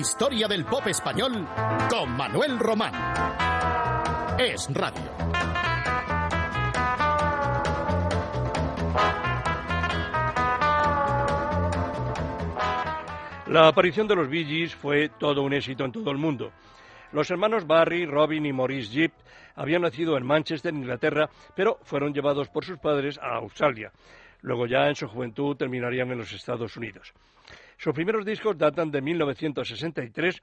Historia del pop español con Manuel Román. Es radio. La aparición de los Bee Gees fue todo un éxito en todo el mundo. Los hermanos Barry, Robin y Maurice Gibb habían nacido en Manchester, Inglaterra, pero fueron llevados por sus padres a Australia. Luego ya en su juventud terminarían en los Estados Unidos. Sus primeros discos datan de 1963,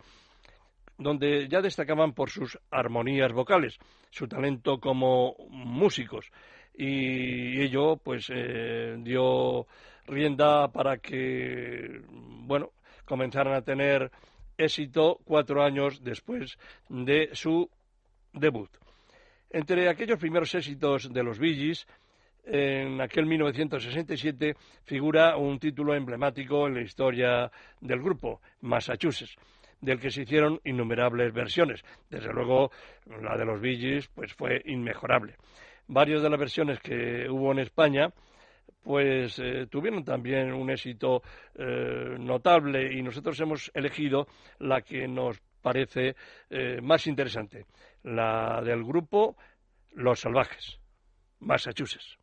donde ya destacaban por sus armonías vocales, su talento como músicos, y ello pues eh, dio rienda para que bueno comenzaran a tener éxito cuatro años después de su debut. Entre aquellos primeros éxitos de los Gees, en aquel 1967 figura un título emblemático en la historia del grupo, Massachusetts, del que se hicieron innumerables versiones. Desde luego, la de los Bee Gees pues, fue inmejorable. Varias de las versiones que hubo en España pues eh, tuvieron también un éxito eh, notable y nosotros hemos elegido la que nos parece eh, más interesante, la del grupo Los Salvajes, Massachusetts.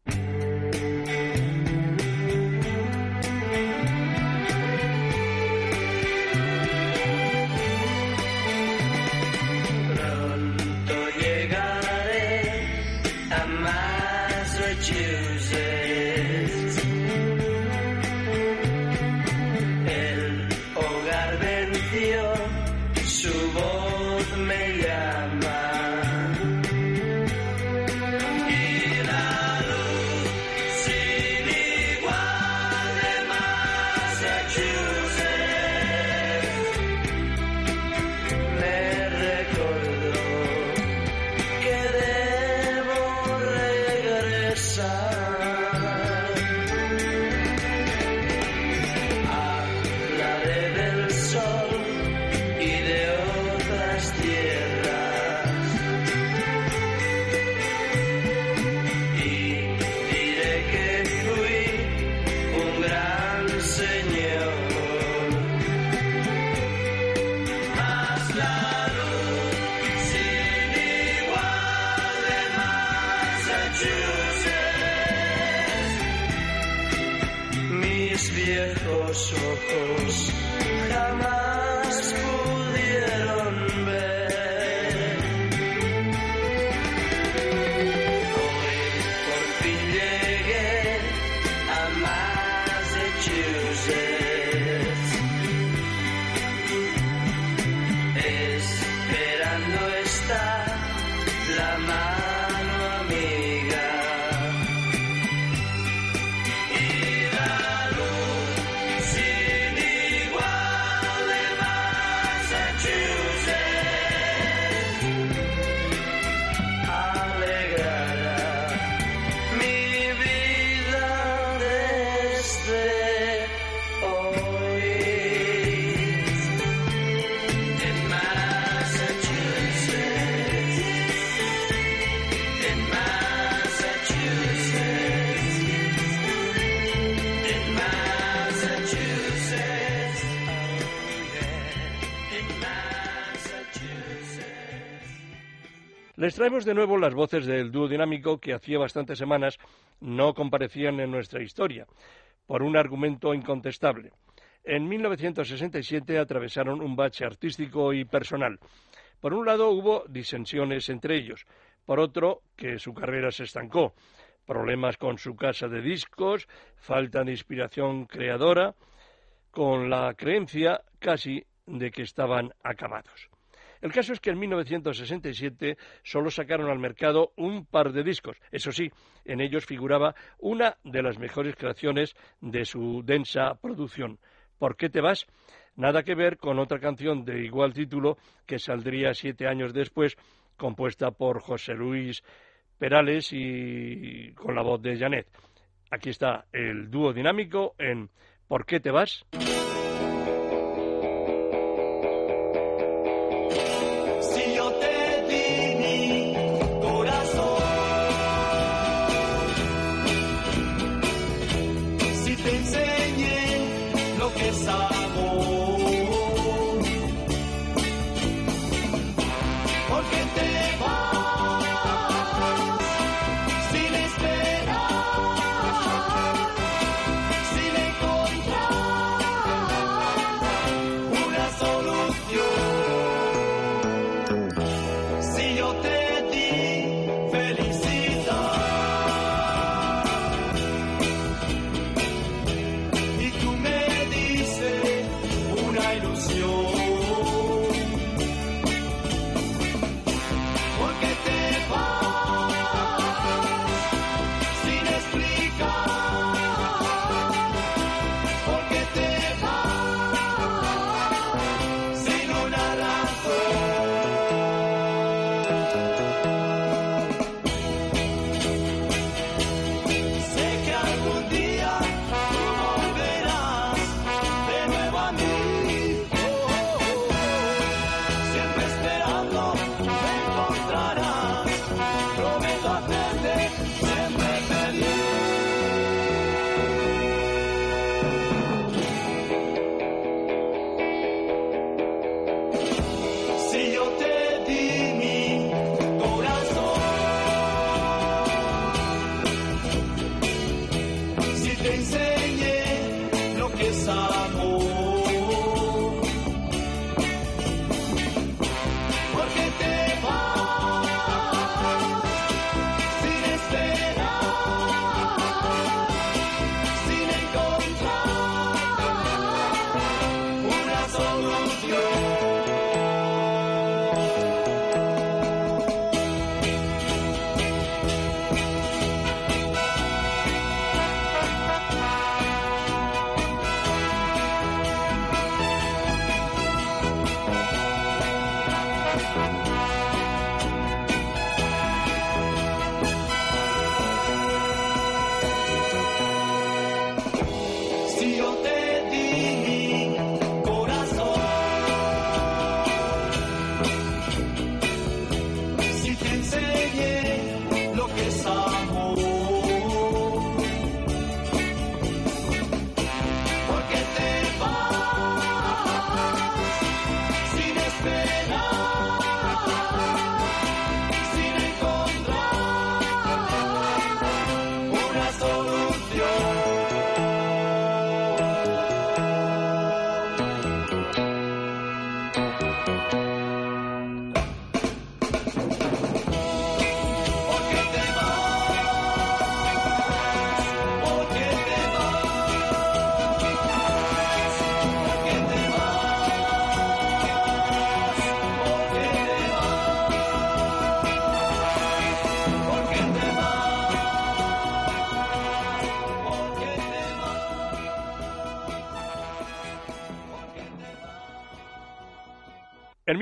Les traemos de nuevo las voces del dúo dinámico que hacía bastantes semanas no comparecían en nuestra historia, por un argumento incontestable. En 1967 atravesaron un bache artístico y personal. Por un lado hubo disensiones entre ellos, por otro que su carrera se estancó, problemas con su casa de discos, falta de inspiración creadora, con la creencia casi de que estaban acabados. El caso es que en 1967 solo sacaron al mercado un par de discos. Eso sí, en ellos figuraba una de las mejores creaciones de su densa producción. ¿Por qué te vas? Nada que ver con otra canción de igual título que saldría siete años después, compuesta por José Luis Perales y con la voz de Janet. Aquí está el dúo dinámico en ¿Por qué te vas?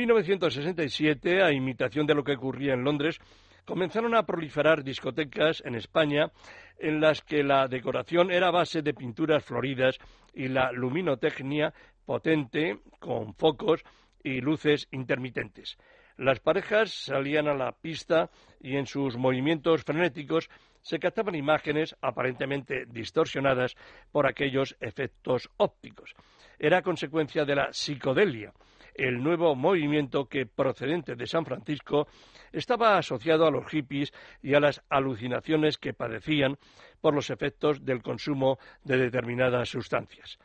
1967, a imitación de lo que ocurría en Londres, comenzaron a proliferar discotecas en España en las que la decoración era base de pinturas floridas y la luminotecnia potente con focos y luces intermitentes. Las parejas salían a la pista y en sus movimientos frenéticos se captaban imágenes aparentemente distorsionadas por aquellos efectos ópticos. Era consecuencia de la psicodelia, el nuevo movimiento que, procedente de San Francisco, estaba asociado a los hippies y a las alucinaciones que padecían por los efectos del consumo de determinadas sustancias.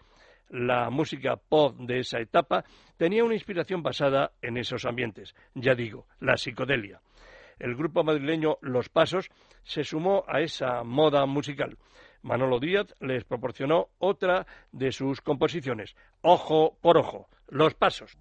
La música pop de esa etapa tenía una inspiración basada en esos ambientes, ya digo, la psicodelia. El grupo madrileño Los Pasos se sumó a esa moda musical. Manolo Díaz les proporcionó otra de sus composiciones, Ojo por Ojo, Los Pasos.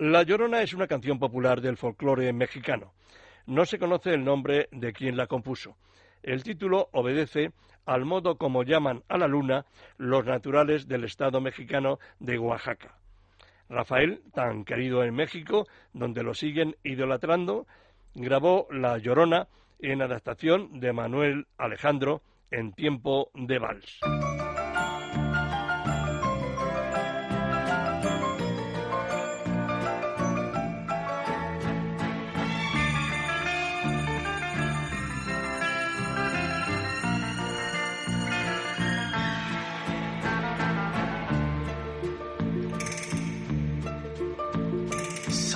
La Llorona es una canción popular del folclore mexicano. No se conoce el nombre de quien la compuso. El título obedece al modo como llaman a la luna los naturales del estado mexicano de Oaxaca. Rafael, tan querido en México, donde lo siguen idolatrando, grabó La Llorona en adaptación de Manuel Alejandro en tiempo de vals.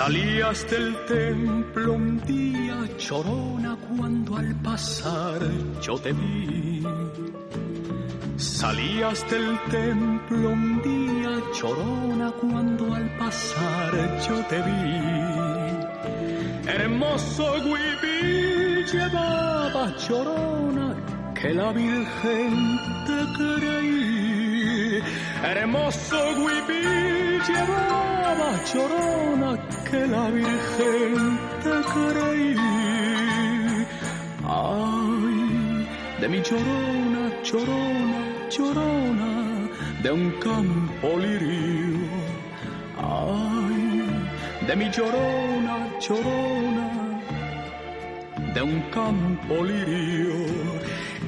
Salías del templo un día chorona cuando al pasar yo te vi. Salías del templo un día chorona cuando al pasar yo te vi. Hermoso huipil llevaba chorona que la Virgen te creí. Hermoso huipil llevaba chorona que la Virgen te creí. Ay, de mi chorona, chorona, chorona, de un campo lirio. Ay, de mi chorona, chorona, de un campo lirio.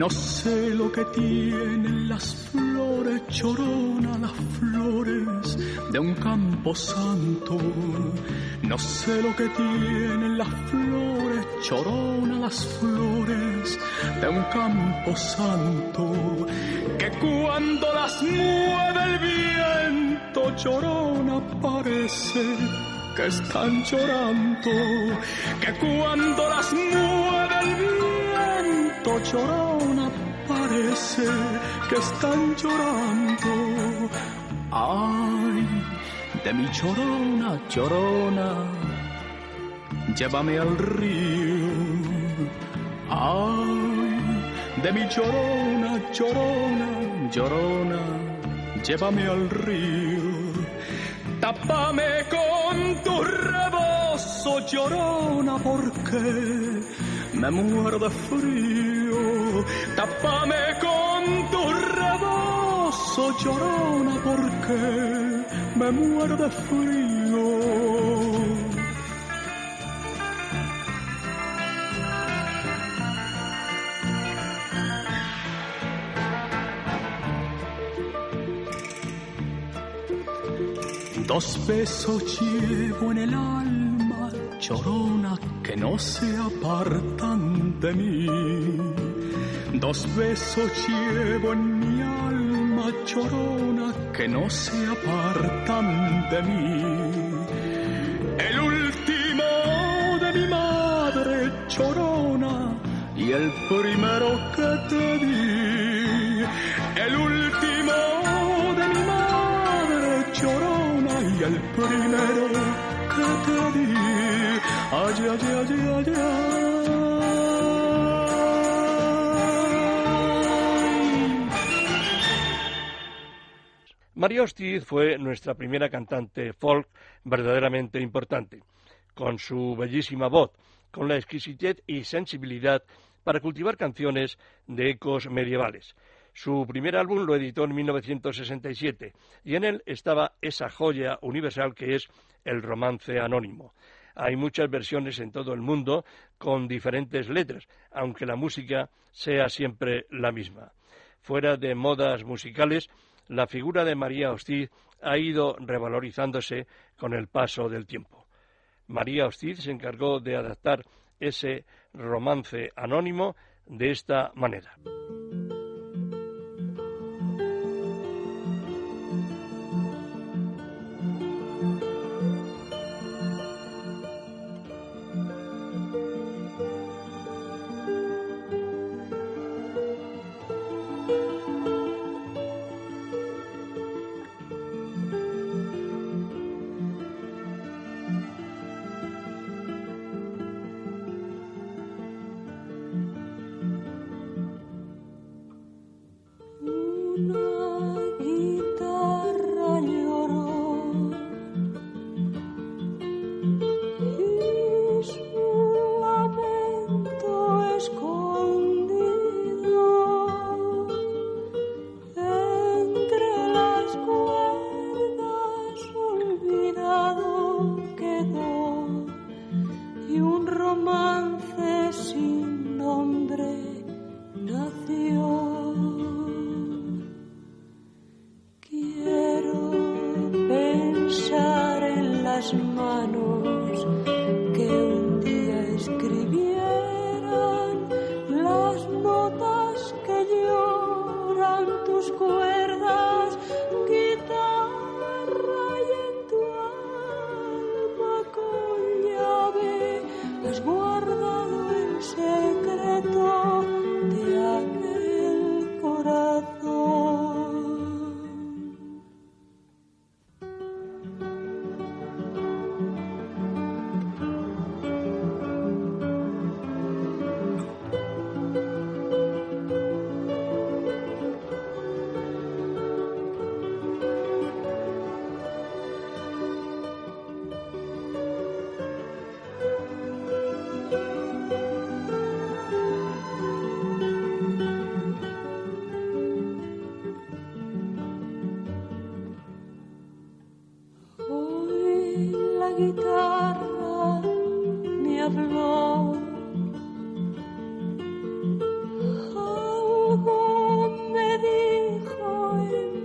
No sé lo que tienen las flores, chorona, las flores de un campo santo. No sé lo que tienen las flores, chorona, las flores de un campo santo. Que cuando las mueve el viento, chorona, parece que están llorando. Que cuando las mueve el viento, chorona, parece que están llorando. Ay, de mi chorona, chorona, llévame al río. Ay, de mi chorona, chorona, llorona, llévame al río. Tápame con tu rebozo, llorona, porque me muero de frío. Tápame con tu rebozo, llorona, porque me muero de frío. Dos besos llevo en el alma, chorona, que no se apartan de mí. Dos besos llevo en mi alma, chorona, que no se apartan de mí. El último de mi madre, chorona, y el primero que te di. El último de mi madre, chorona, y el primero que te di. María Hostiz fue nuestra primera cantante folk verdaderamente importante, con su bellísima voz, con la exquisitez y sensibilidad para cultivar canciones de ecos medievales. Su primer álbum lo editó en 1967 y en él estaba esa joya universal que es el romance anónimo. Hay muchas versiones en todo el mundo con diferentes letras, aunque la música sea siempre la misma. Fuera de modas musicales, la figura de María Hostiz ha ido revalorizándose con el paso del tiempo. María Hostiz se encargó de adaptar ese romance anónimo de esta manera. no.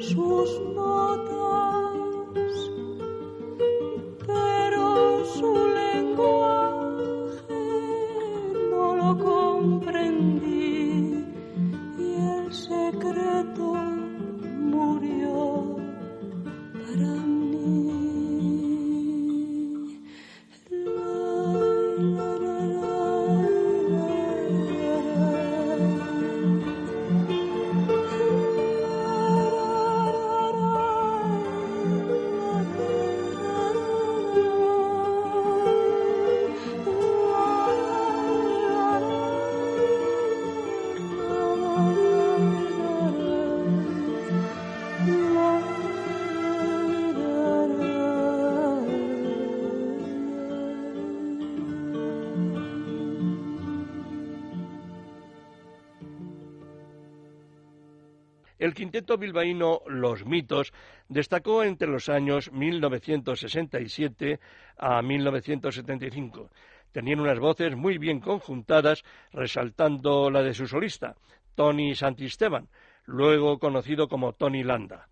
Sus notas, quinteto bilbaíno Los Mitos destacó entre los años 1967 a 1975. Tenían unas voces muy bien conjuntadas, resaltando la de su solista, Tony Santisteban, luego conocido como Tony Landa.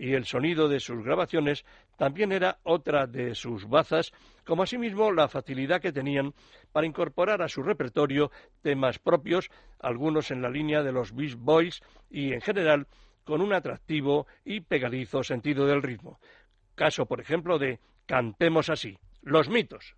Y el sonido de sus grabaciones también era otra de sus bazas, como asimismo la facilidad que tenían para incorporar a su repertorio temas propios, algunos en la línea de los Beach Boys y en general con un atractivo y pegadizo sentido del ritmo. Caso, por ejemplo, de Cantemos así, los mitos.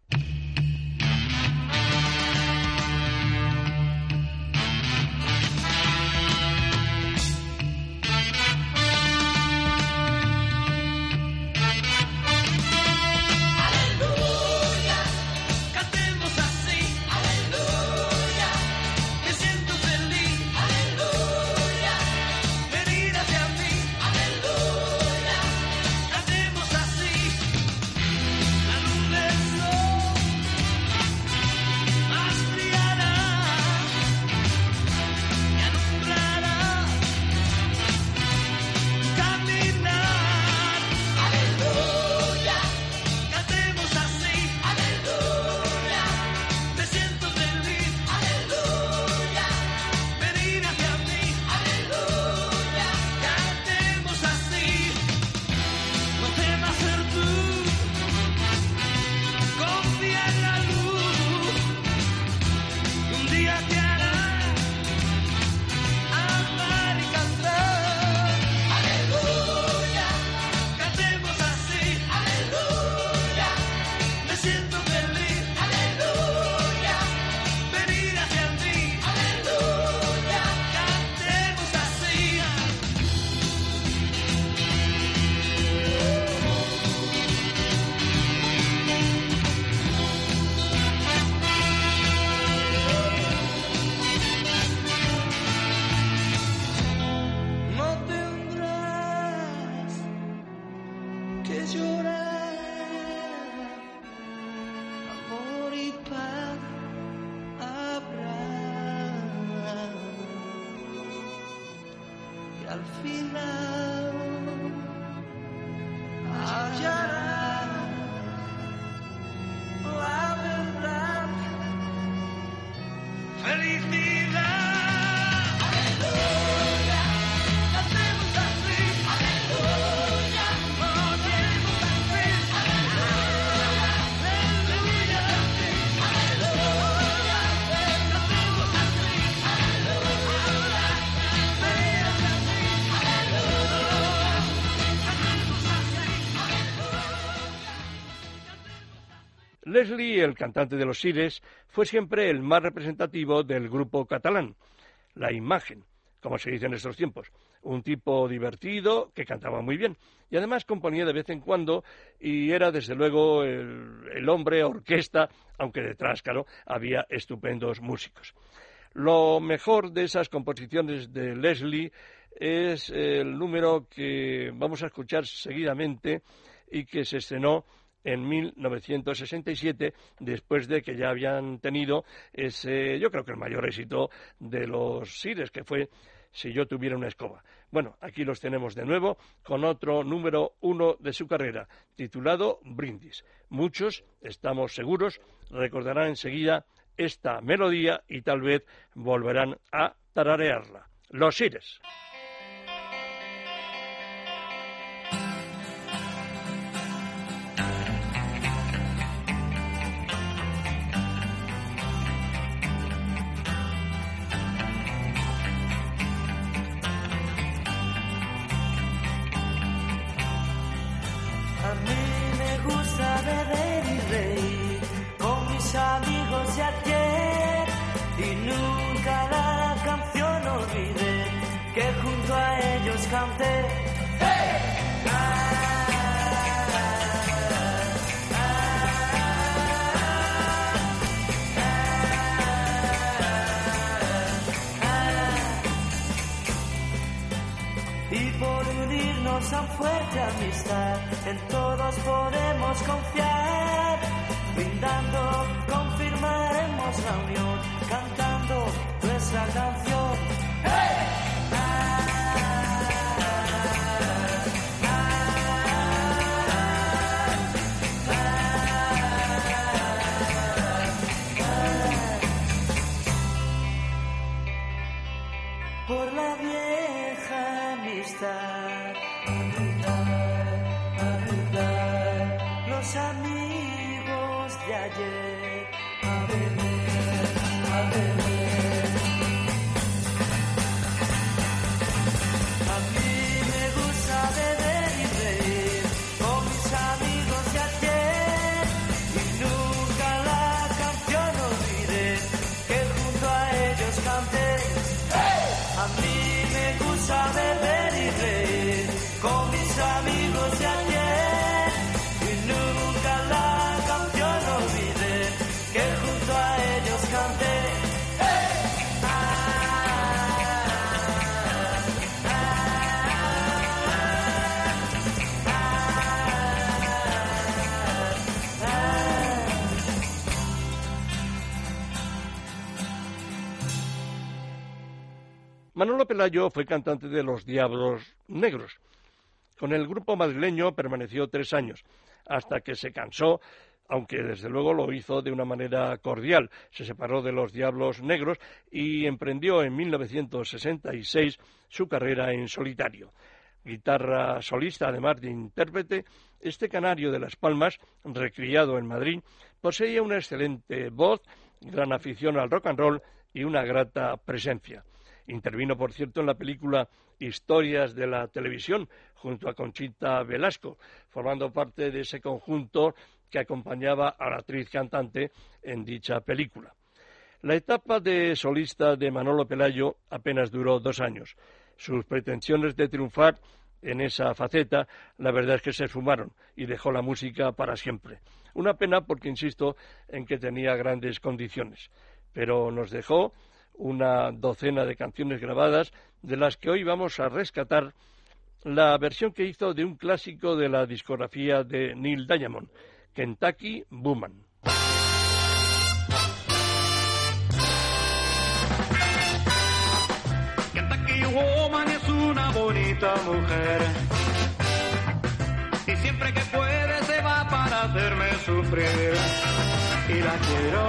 Felicidad. Leslie, el cantante de los Sires, fue siempre el más representativo del grupo catalán, la imagen, como se dice en estos tiempos. Un tipo divertido que cantaba muy bien y además componía de vez en cuando y era desde luego el, el hombre orquesta, aunque detrás, claro, había estupendos músicos. Lo mejor de esas composiciones de Leslie es el número que vamos a escuchar seguidamente y que se estrenó en 1967, después de que ya habían tenido ese, yo creo que el mayor éxito de los Sires, que fue Si yo tuviera una escoba. Bueno, aquí los tenemos de nuevo con otro número uno de su carrera, titulado Brindis. Muchos, estamos seguros, recordarán enseguida esta melodía y tal vez volverán a tararearla. Los Sires. Que junto a ellos canté. Y por unirnos tan fuerte amistad, en todos podemos confiar. Brindando, confirmaremos la unión, cantando nuestra canción. Amigos de ayer, a Manolo Pelayo fue cantante de Los Diablos Negros. Con el grupo madrileño permaneció tres años, hasta que se cansó, aunque desde luego lo hizo de una manera cordial. Se separó de Los Diablos Negros y emprendió en 1966 su carrera en solitario. Guitarra solista, además de intérprete, este canario de Las Palmas, recriado en Madrid, poseía una excelente voz, gran afición al rock and roll y una grata presencia. Intervino, por cierto, en la película Historias de la Televisión, junto a Conchita Velasco, formando parte de ese conjunto que acompañaba a la actriz cantante en dicha película. La etapa de solista de Manolo Pelayo apenas duró dos años. Sus pretensiones de triunfar en esa faceta, la verdad es que se esfumaron y dejó la música para siempre. Una pena porque insisto en que tenía grandes condiciones, pero nos dejó una docena de canciones grabadas, de las que hoy vamos a rescatar la versión que hizo de un clásico de la discografía de Neil Diamond, Kentucky Booman. Kentucky Woman es una bonita mujer. Y siempre que puede se va para hacerme sufrir. Y la quiero,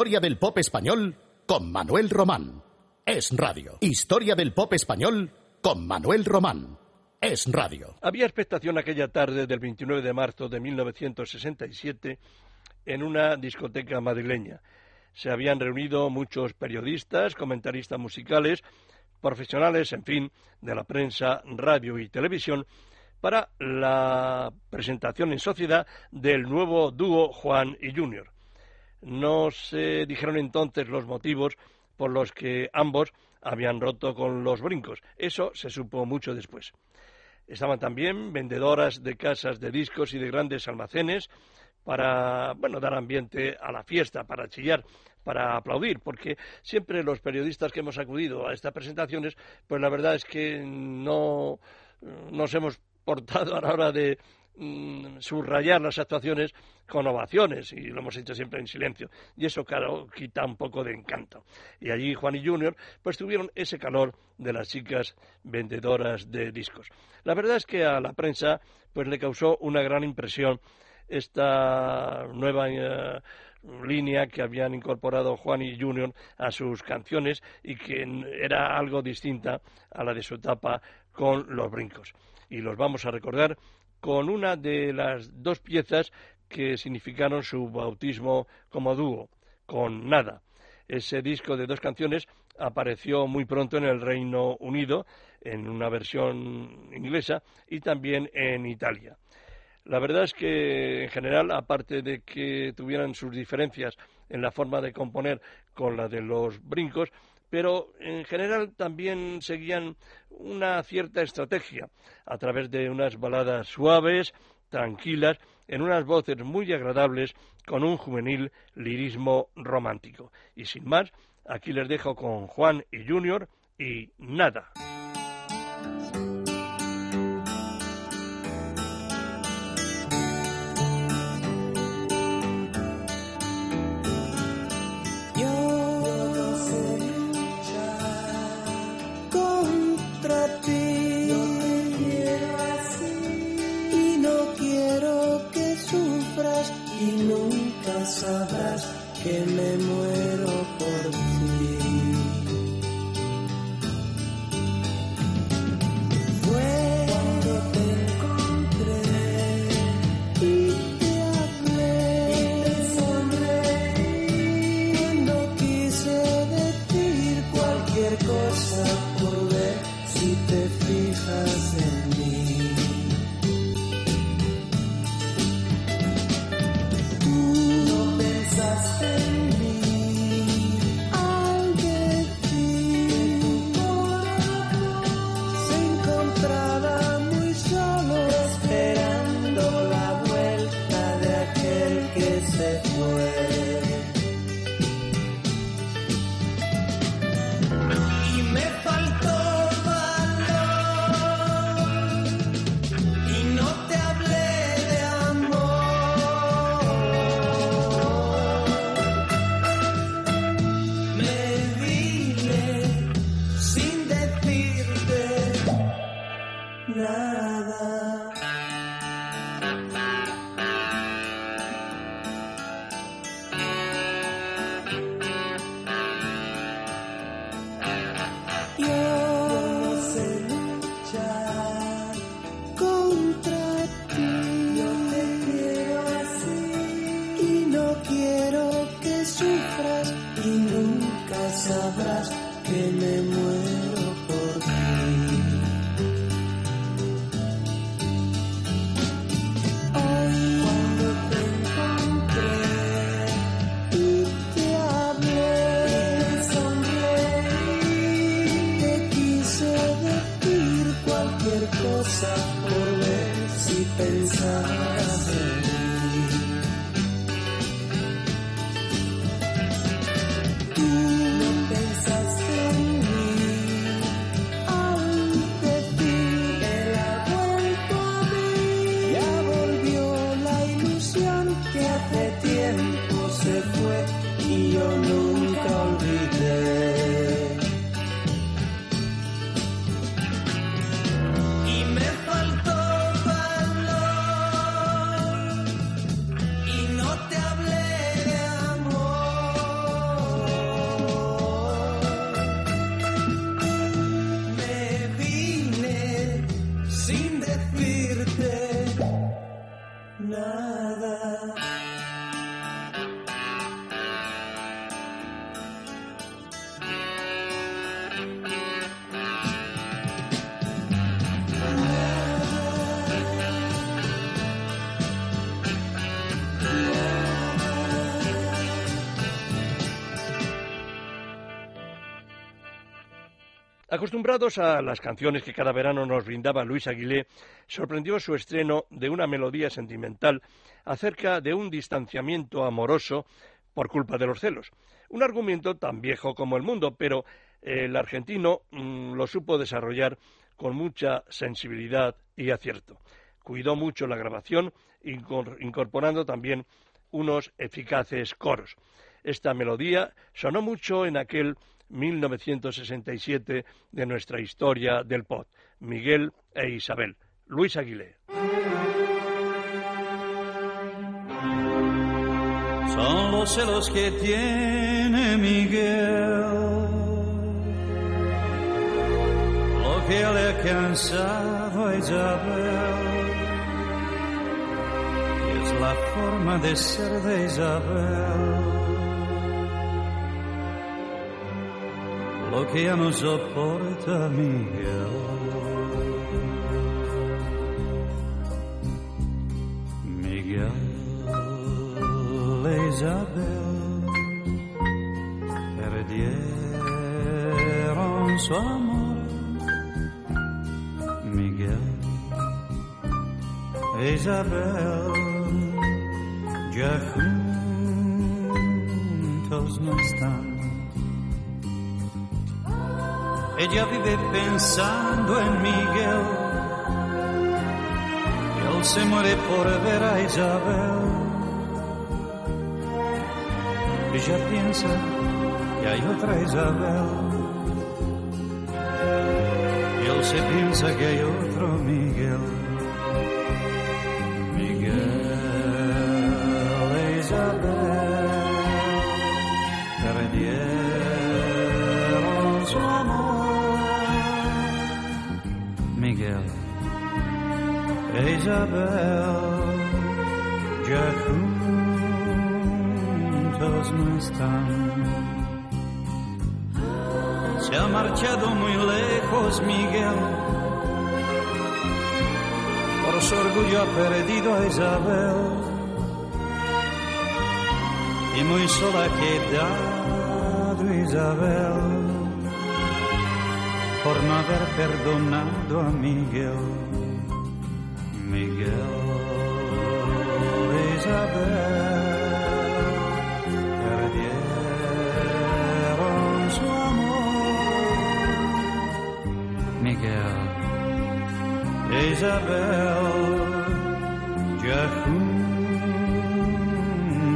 Historia del pop español con Manuel Román. Es radio. Historia del pop español con Manuel Román. Es radio. Había expectación aquella tarde del 29 de marzo de 1967 en una discoteca madrileña. Se habían reunido muchos periodistas, comentaristas musicales, profesionales, en fin, de la prensa, radio y televisión, para la presentación en sociedad del nuevo dúo Juan y Junior. No se dijeron entonces los motivos por los que ambos habían roto con los brincos. Eso se supo mucho después. Estaban también vendedoras de casas de discos y de grandes almacenes para, bueno, dar ambiente a la fiesta, para chillar, para aplaudir, porque siempre los periodistas que hemos acudido a estas presentaciones, pues la verdad es que no nos hemos portado a la hora de mm, subrayar las actuaciones con ovaciones y lo hemos hecho siempre en silencio. Y eso claro quita un poco de encanto. Y allí Juan y Junior pues tuvieron ese calor de las chicas vendedoras de discos. La verdad es que a la prensa pues le causó una gran impresión esta nueva eh, línea que habían incorporado Juan y Junior a sus canciones y que era algo distinta a la de su etapa con los brincos. Y los vamos a recordar con una de las dos piezas que significaron su bautismo como dúo, con Nada. Ese disco de dos canciones apareció muy pronto en el Reino Unido, en una versión inglesa y también en Italia. La verdad es que, en general, aparte de que tuvieran sus diferencias en la forma de componer con la de los brincos, pero en general también seguían una cierta estrategia a través de unas baladas suaves, tranquilas, en unas voces muy agradables, con un juvenil lirismo romántico. Y sin más, aquí les dejo con Juan y Junior y nada. Sabrás que me muero por ti. Fue cuando te encontré y te hablé y te sonreí cuando quise decir cualquier cosa Acostumbrados a las canciones que cada verano nos brindaba Luis Aguilé, sorprendió su estreno de una melodía sentimental acerca de un distanciamiento amoroso por culpa de los celos. Un argumento tan viejo como el mundo, pero el argentino mm, lo supo desarrollar con mucha sensibilidad y acierto. Cuidó mucho la grabación, incor- incorporando también unos eficaces coros. Esta melodía sonó mucho en aquel 1967 de nuestra historia del pop. Miguel e Isabel. Luis Aguilé. Son los celos que tiene Miguel, lo que le ha cansado a Isabel. Y es la forma de ser de Isabel, lo no Miguel. Miguel Isabel perdieron su amor. Miguel Isabel ya juntos no están. Ella vive pensando en Miguel. Y él se muere por ver a Isabel. Ella piensa que hay otra Isabel. Y él se piensa que hay otro Miguel. Isabel ya juntos no están. Se ha marchado muy lejos Miguel, por su orgullo ha perdido a Isabel y muy sola ha quedado Isabel por no haber perdonado a. Miguel perdieron su amor. Miguel Isabel ya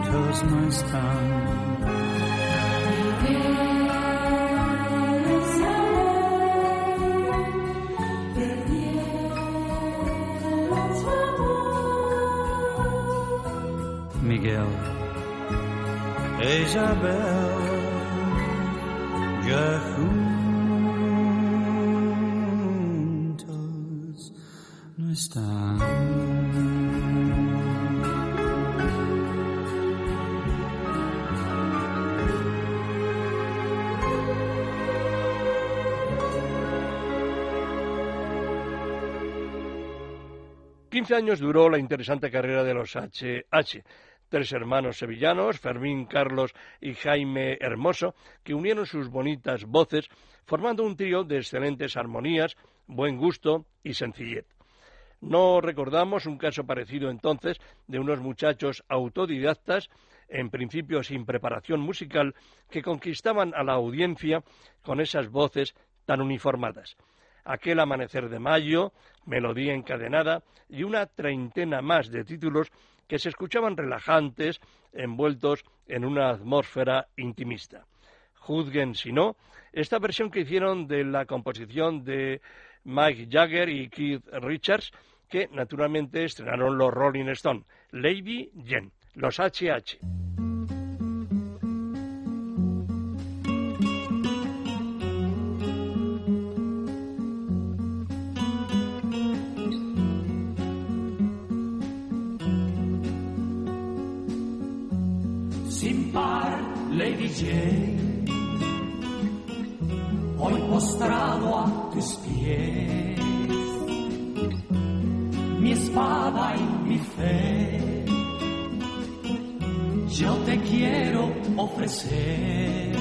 juntos no están. Quince años duró la interesante carrera de los HH, tres hermanos sevillanos, Fermín, Carlos y Jaime Hermoso, que unieron sus bonitas voces, formando un trío de excelentes armonías, buen gusto y sencillez. No recordamos un caso parecido entonces de unos muchachos autodidactas, en principio sin preparación musical, que conquistaban a la audiencia con esas voces tan uniformadas. Aquel amanecer de mayo, melodía encadenada y una treintena más de títulos que se escuchaban relajantes, envueltos en una atmósfera intimista. Juzguen si no, esta versión que hicieron de la composición de Mike Jagger y Keith Richards, que naturalmente estrenaron los Rolling Stone, Lady Jen, los HH. Lady Jane, hoy postrado a tus pies, mi espada y mi fe, yo te quiero ofrecer.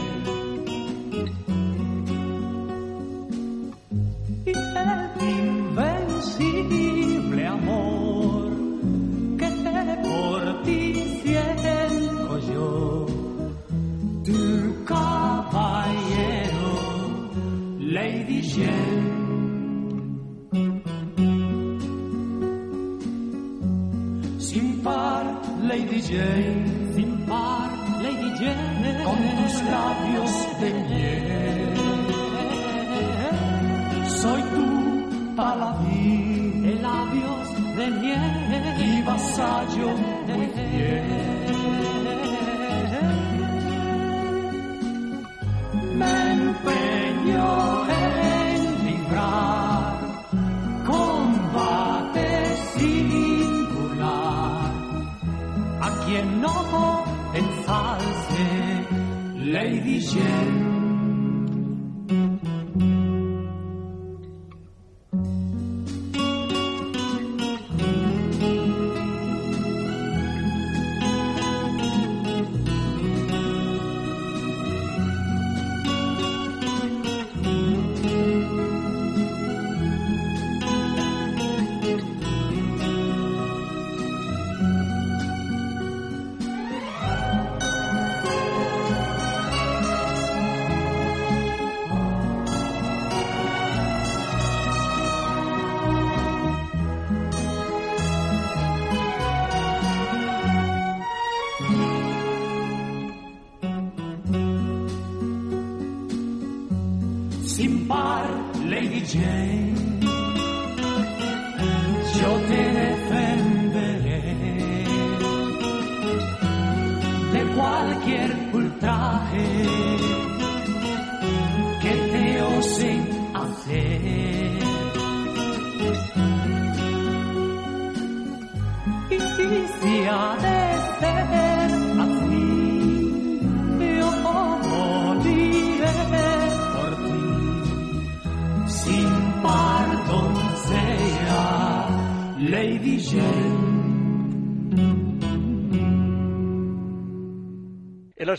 Lady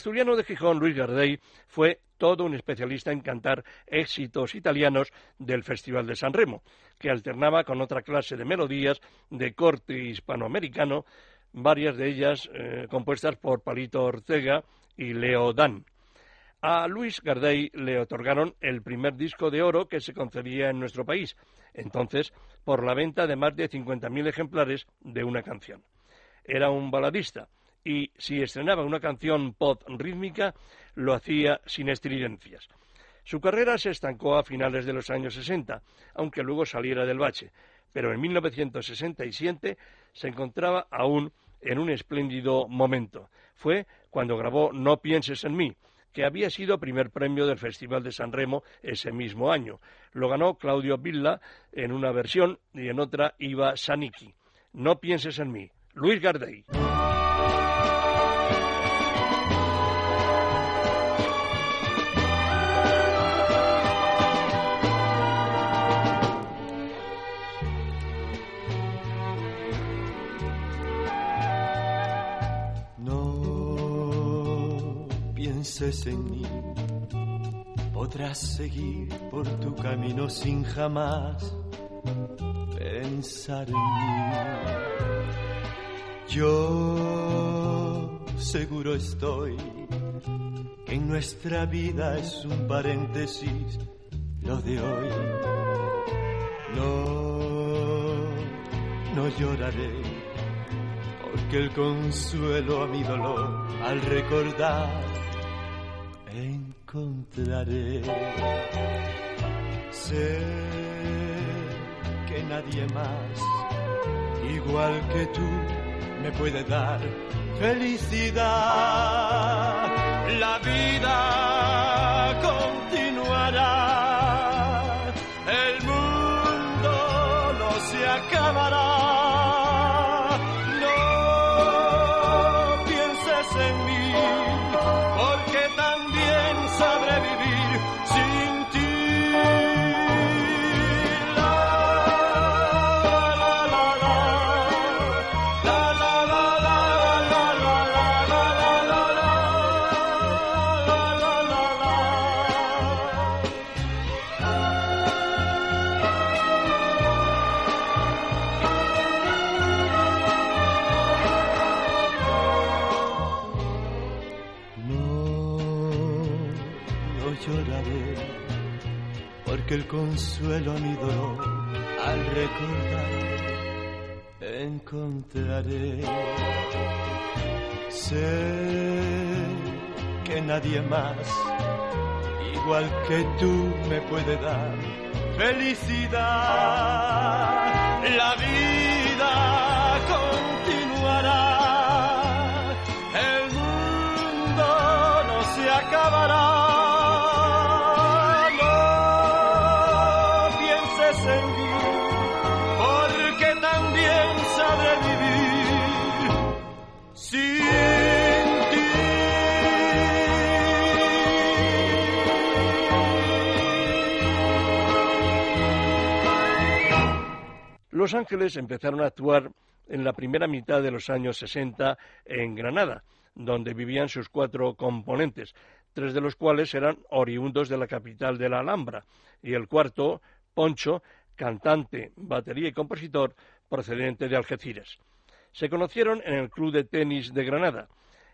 asturiano de Gijón, Luis Gardey, fue todo un especialista en cantar éxitos italianos del Festival de San Remo, que alternaba con otra clase de melodías de corte hispanoamericano, varias de ellas eh, compuestas por Palito Ortega y Leo Dan. A Luis Gardey le otorgaron el primer disco de oro que se concedía en nuestro país, entonces por la venta de más de 50.000 ejemplares de una canción. Era un baladista y si estrenaba una canción pop rítmica lo hacía sin estridencias. Su carrera se estancó a finales de los años 60, aunque luego saliera del bache, pero en 1967 se encontraba aún en un espléndido momento. Fue cuando grabó No pienses en mí, que había sido primer premio del Festival de San Remo ese mismo año. Lo ganó Claudio Villa en una versión y en otra iba Saniki. No pienses en mí. Luis Gardey. Pienses en mí, podrás seguir por tu camino sin jamás pensar en mí. Yo seguro estoy que en nuestra vida es un paréntesis lo de hoy. No, no lloraré porque el consuelo a mi dolor al recordar encontraré. Sé que nadie más, igual que tú, me puede dar felicidad. La vida consuelo a mi dolor al recordar encontraré. Sé que nadie más, igual que tú, me puede dar felicidad. La vida continuará, Los Ángeles empezaron a actuar en la primera mitad de los años 60 en Granada, donde vivían sus cuatro componentes, tres de los cuales eran oriundos de la capital de la Alhambra, y el cuarto, Poncho, cantante, batería y compositor, procedente de Algeciras. Se conocieron en el Club de Tenis de Granada,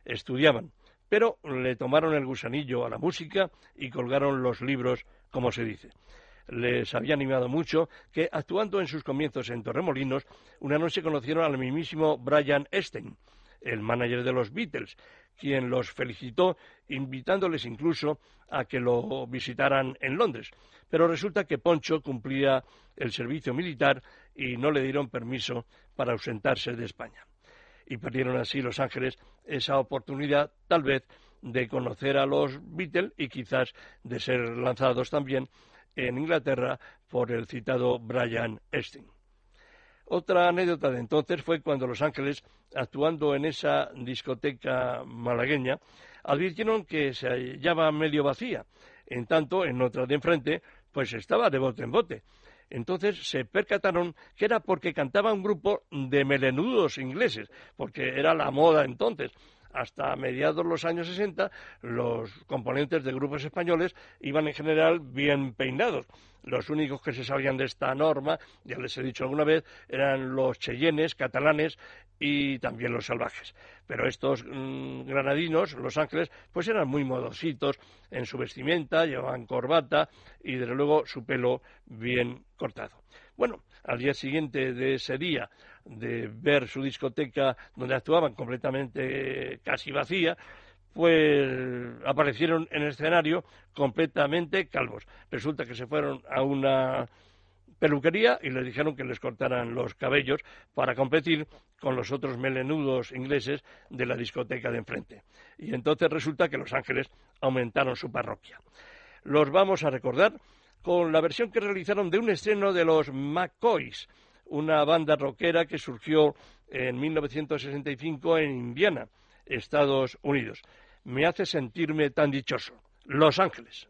estudiaban, pero le tomaron el gusanillo a la música y colgaron los libros, como se dice les había animado mucho que, actuando en sus comienzos en Torremolinos, una noche conocieron al mismísimo Brian Epstein, el manager de los Beatles, quien los felicitó, invitándoles incluso a que lo visitaran en Londres. Pero resulta que Poncho cumplía el servicio militar y no le dieron permiso para ausentarse de España. Y perdieron así Los Ángeles esa oportunidad, tal vez, de conocer a los Beatles y quizás de ser lanzados también en Inglaterra por el citado Brian Epstein. Otra anécdota de entonces fue cuando Los Ángeles, actuando en esa discoteca malagueña, advirtieron que se hallaba medio vacía. En tanto, en otra de enfrente, pues estaba de bote en bote. Entonces se percataron que era porque cantaba un grupo de melenudos ingleses, porque era la moda entonces hasta mediados de los años 60, los componentes de grupos españoles iban en general bien peinados. Los únicos que se sabían de esta norma, ya les he dicho alguna vez, eran los cheyennes, catalanes y también los salvajes. Pero estos mmm, granadinos, los ángeles, pues eran muy modositos en su vestimenta, llevaban corbata y desde luego su pelo bien cortado. Bueno, al día siguiente de ese día, de ver su discoteca donde actuaban completamente eh, casi vacía, pues aparecieron en el escenario completamente calvos. Resulta que se fueron a una peluquería y les dijeron que les cortaran los cabellos para competir con los otros melenudos ingleses de la discoteca de enfrente. Y entonces resulta que Los Ángeles aumentaron su parroquia. Los vamos a recordar con la versión que realizaron de un estreno de los McCoys, una banda rockera que surgió en 1965 en Indiana, Estados Unidos. Me hace sentirme tan dichoso. Los Ángeles.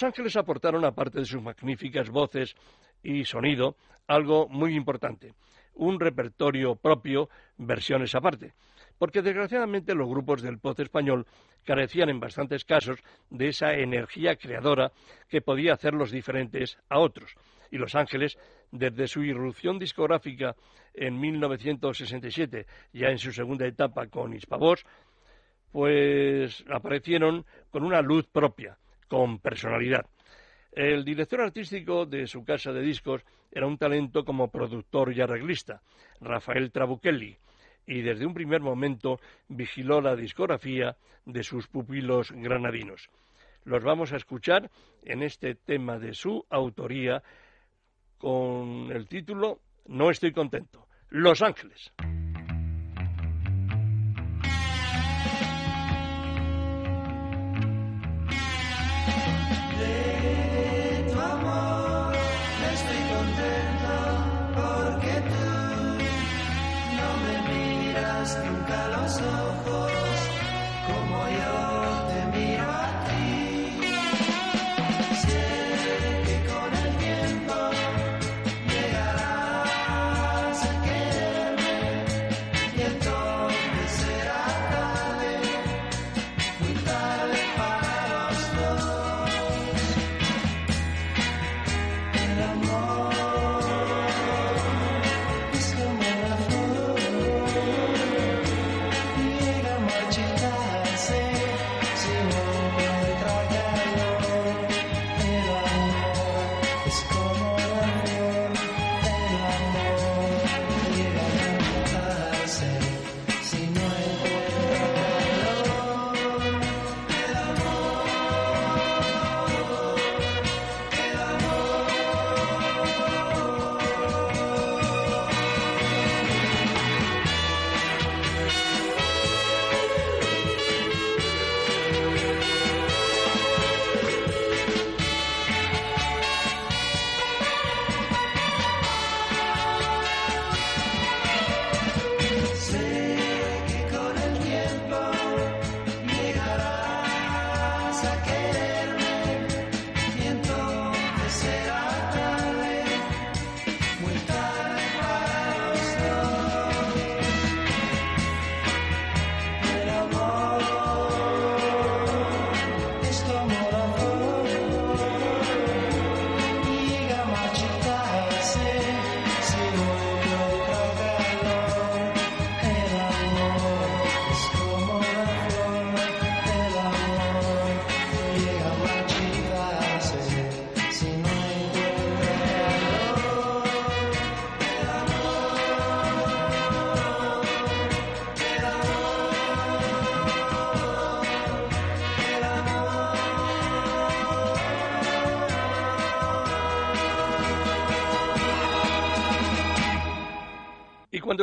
Los Ángeles aportaron, aparte de sus magníficas voces y sonido, algo muy importante, un repertorio propio, versiones aparte porque desgraciadamente los grupos del pop español carecían en bastantes casos de esa energía creadora que podía hacerlos diferentes a otros. Y Los Ángeles, desde su irrupción discográfica en 1967, ya en su segunda etapa con Hispavox, pues aparecieron con una luz propia, con personalidad. El director artístico de su casa de discos era un talento como productor y arreglista, Rafael Trabuchelli, y desde un primer momento vigiló la discografía de sus pupilos granadinos. Los vamos a escuchar en este tema de su autoría con el título No estoy contento. Los Ángeles. Ojos como yo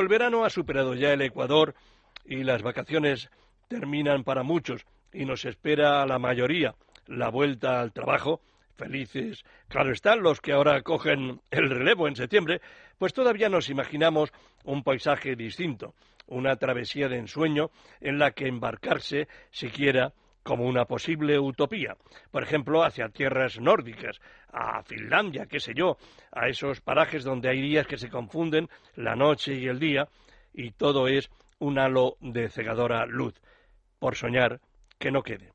el verano ha superado ya el Ecuador y las vacaciones terminan para muchos y nos espera a la mayoría la vuelta al trabajo, felices, claro están los que ahora cogen el relevo en septiembre, pues todavía nos imaginamos un paisaje distinto, una travesía de ensueño en la que embarcarse siquiera como una posible utopía. Por ejemplo, hacia tierras nórdicas, a Finlandia, qué sé yo, a esos parajes donde hay días que se confunden la noche y el día y todo es un halo de cegadora luz. Por soñar, que no quede.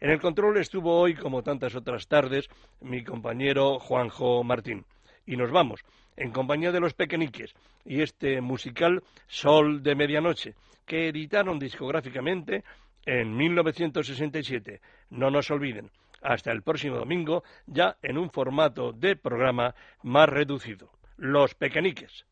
En el control estuvo hoy, como tantas otras tardes, mi compañero Juanjo Martín. Y nos vamos, en compañía de los pequeñiques y este musical Sol de Medianoche, que editaron discográficamente en 1967. No nos olviden. Hasta el próximo domingo, ya en un formato de programa más reducido. Los pequeñiques.